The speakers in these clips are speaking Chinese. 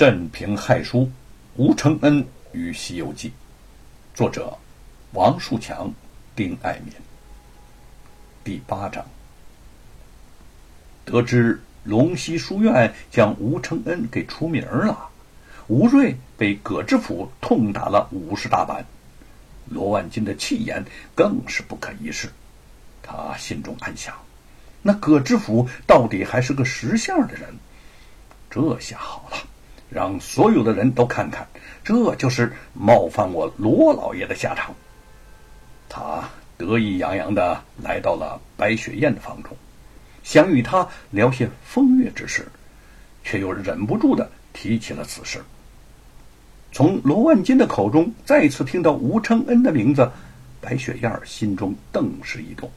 镇平害书，吴承恩与《西游记》，作者王树强、丁爱民。第八章，得知龙溪书院将吴承恩给出名了，吴瑞被葛知府痛打了五十大板，罗万金的气焰更是不可一世。他心中暗想：那葛知府到底还是个识相的人，这下好了。让所有的人都看看，这就是冒犯我罗老爷的下场。他得意洋洋的来到了白雪燕的房中，想与她聊些风月之事，却又忍不住的提起了此事。从罗万金的口中再次听到吴承恩的名字，白雪燕心中顿时一动。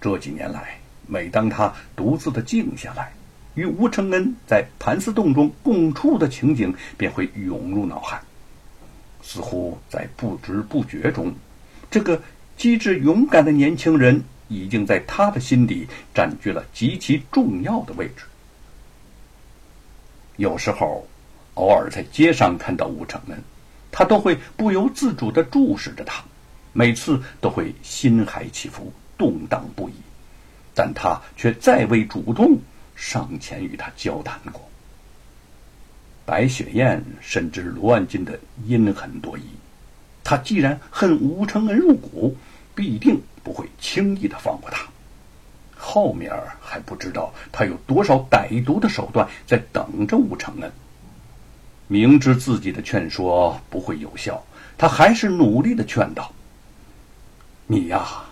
这几年来，每当他独自的静下来。与吴承恩在盘丝洞中共处的情景便会涌入脑海，似乎在不知不觉中，这个机智勇敢的年轻人已经在他的心底占据了极其重要的位置。有时候，偶尔在街上看到吴承恩，他都会不由自主地注视着他，每次都会心海起伏，动荡不已，但他却再未主动。上前与他交谈过。白雪燕深知罗万金的阴狠多疑，他既然恨吴承恩入骨，必定不会轻易的放过他。后面还不知道他有多少歹毒的手段在等着吴承恩。明知自己的劝说不会有效，他还是努力的劝道：“你呀，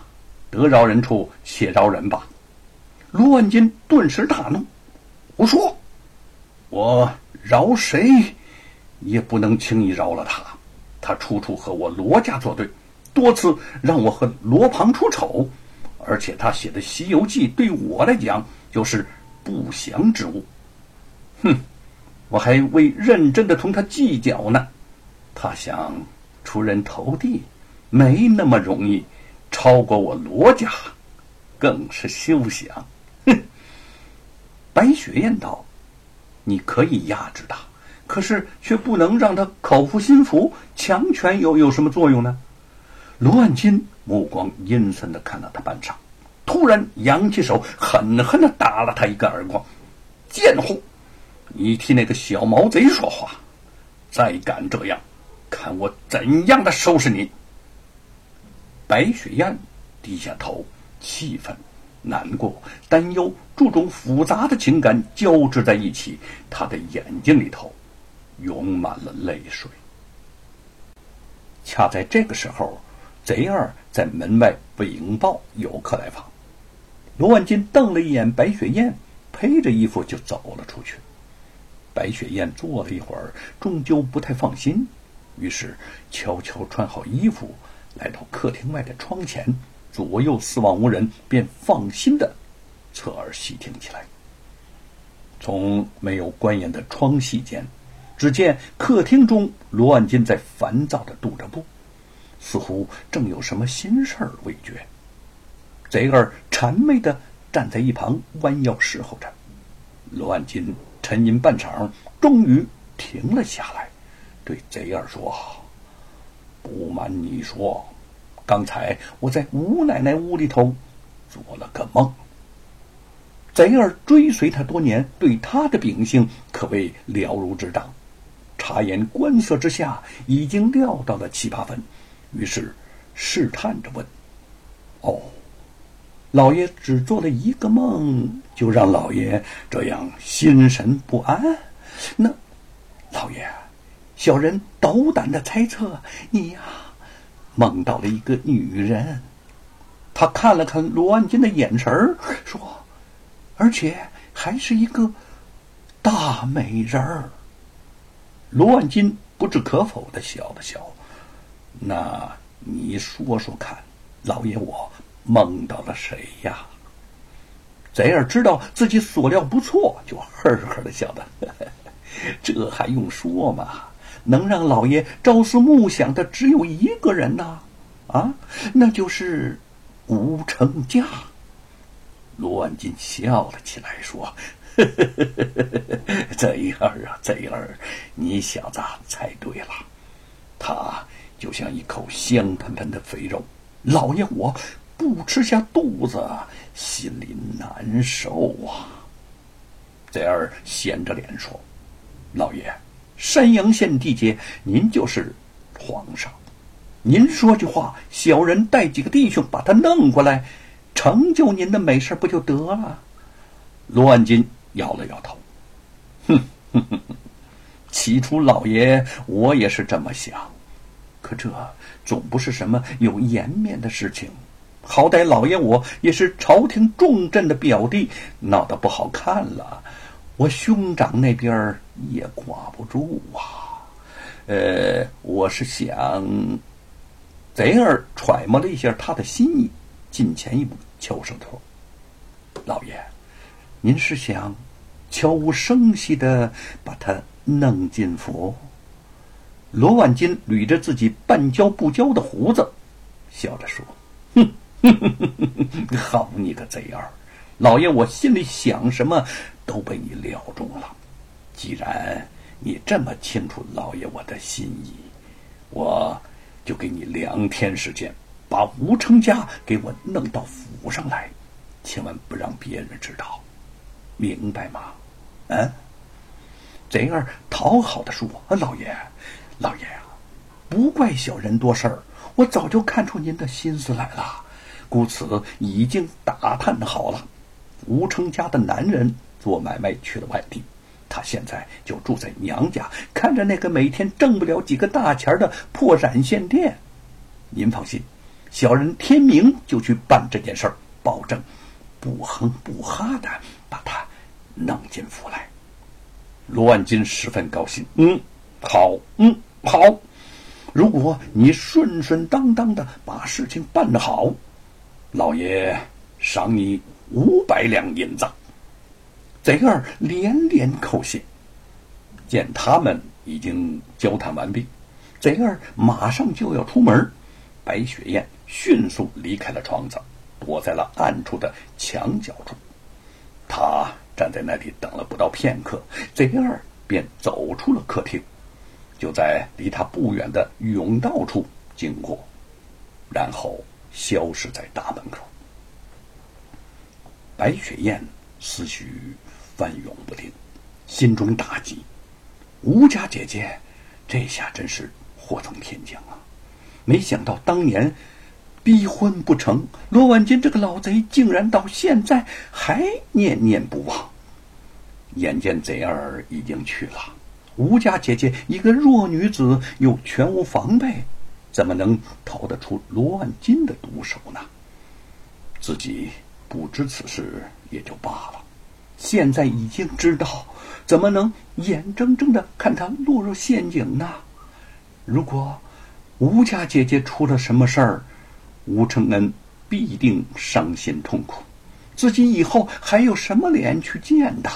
得饶人处且饶人吧。”罗万金顿时大怒：“我说，我饶谁也不能轻易饶了他。他处处和我罗家作对，多次让我和罗庞出丑，而且他写的《西游记》对我来讲就是不祥之物。哼，我还未认真的同他计较呢。他想出人头地，没那么容易；超过我罗家，更是休想。”白雪燕道：“你可以压制他，可是却不能让他口服心服。强权又有什么作用呢？”罗万金目光阴森的看了他半晌，突然扬起手，狠狠的打了他一个耳光：“贱货，你替那个小毛贼说话！再敢这样，看我怎样的收拾你！”白雪燕低下头，气愤。难过、担忧、诸种复杂的情感交织在一起，他的眼睛里头涌满了泪水。恰在这个时候，贼二在门外禀报有客来访。罗万金瞪了一眼白雪燕，披着衣服就走了出去。白雪燕坐了一会儿，终究不太放心，于是悄悄穿好衣服，来到客厅外的窗前。左右四望无人，便放心的侧耳细听起来。从没有关严的窗隙间，只见客厅中罗万金在烦躁的踱着步，似乎正有什么心事儿未决。贼儿谄媚的站在一旁，弯腰侍候着。罗万金沉吟半晌，终于停了下来，对贼儿说：“不瞒你说。”刚才我在吴奶奶屋里头做了个梦。贼儿追随他多年，对他的秉性可谓了如指掌。察言观色之下，已经料到了七八分，于是试探着问：“哦，老爷只做了一个梦，就让老爷这样心神不安？那，老爷，小人斗胆的猜测，你呀。”梦到了一个女人，他看了看罗万金的眼神儿，说：“而且还是一个大美人儿。”罗万金不置可否的笑了笑：“那你说说看，老爷，我梦到了谁呀？”贼儿知道自己所料不错，就呵呵的笑道：“ 这还用说吗？”能让老爷朝思暮想的只有一个人呐，啊，那就是吴成家。罗万金笑了起来，说：“ 贼儿啊，贼儿，你小子猜对了，他就像一口香喷喷的肥肉，老爷我不吃下肚子，心里难受啊。贼儿闲着脸说：“老爷，山阳县地界，您就是皇上，您说句话，小人带几个弟兄把他弄过来，成就您的美事不就得了？”罗万金摇了摇头。哼哼哼哼，起初老爷我也是这么想，可这总不是什么有颜面的事情。好歹老爷我也是朝廷重镇的表弟，闹得不好看了，我兄长那边也挂不住啊。呃，我是想，贼儿揣摩了一下他的心意，近前一步，悄声说：“老爷，您是想？”悄无声息的把他弄进府。罗万金捋着自己半焦不焦的胡子，笑着说：“哼哼哼哼哼，好你个贼儿！老爷我心里想什么都被你料中了。既然你这么清楚老爷我的心意，我就给你两天时间，把吴成家给我弄到府上来，千万不让别人知道，明白吗？”嗯，贼儿讨好的说：“老爷，老爷啊，不怪小人多事儿，我早就看出您的心思来了，故此已经打探好了。吴成家的男人做买卖去了外地，他现在就住在娘家，看着那个每天挣不了几个大钱的破染线店。您放心，小人天明就去办这件事儿，保证不哼不哈的把他。”弄进府来，罗万金十分高兴。嗯，好，嗯，好。如果你顺顺当当的把事情办得好，老爷赏你五百两银子。贼儿连连叩谢。见他们已经交谈完毕，贼儿马上就要出门。白雪燕迅速离开了窗子，躲在了暗处的墙角处。他。站在那里等了不到片刻，贼儿便走出了客厅，就在离他不远的甬道处经过，然后消失在大门口。白雪燕思绪翻涌不定，心中大急：吴家姐姐这下真是祸从天降啊！没想到当年。逼婚不成，罗万金这个老贼竟然到现在还念念不忘。眼见贼儿已经去了，吴家姐姐一个弱女子又全无防备，怎么能逃得出罗万金的毒手呢？自己不知此事也就罢了，现在已经知道，怎么能眼睁睁的看他落入陷阱呢？如果吴家姐姐出了什么事儿，吴承恩必定伤心痛苦，自己以后还有什么脸去见他？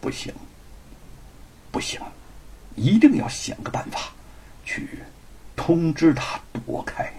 不行，不行，一定要想个办法，去通知他躲开。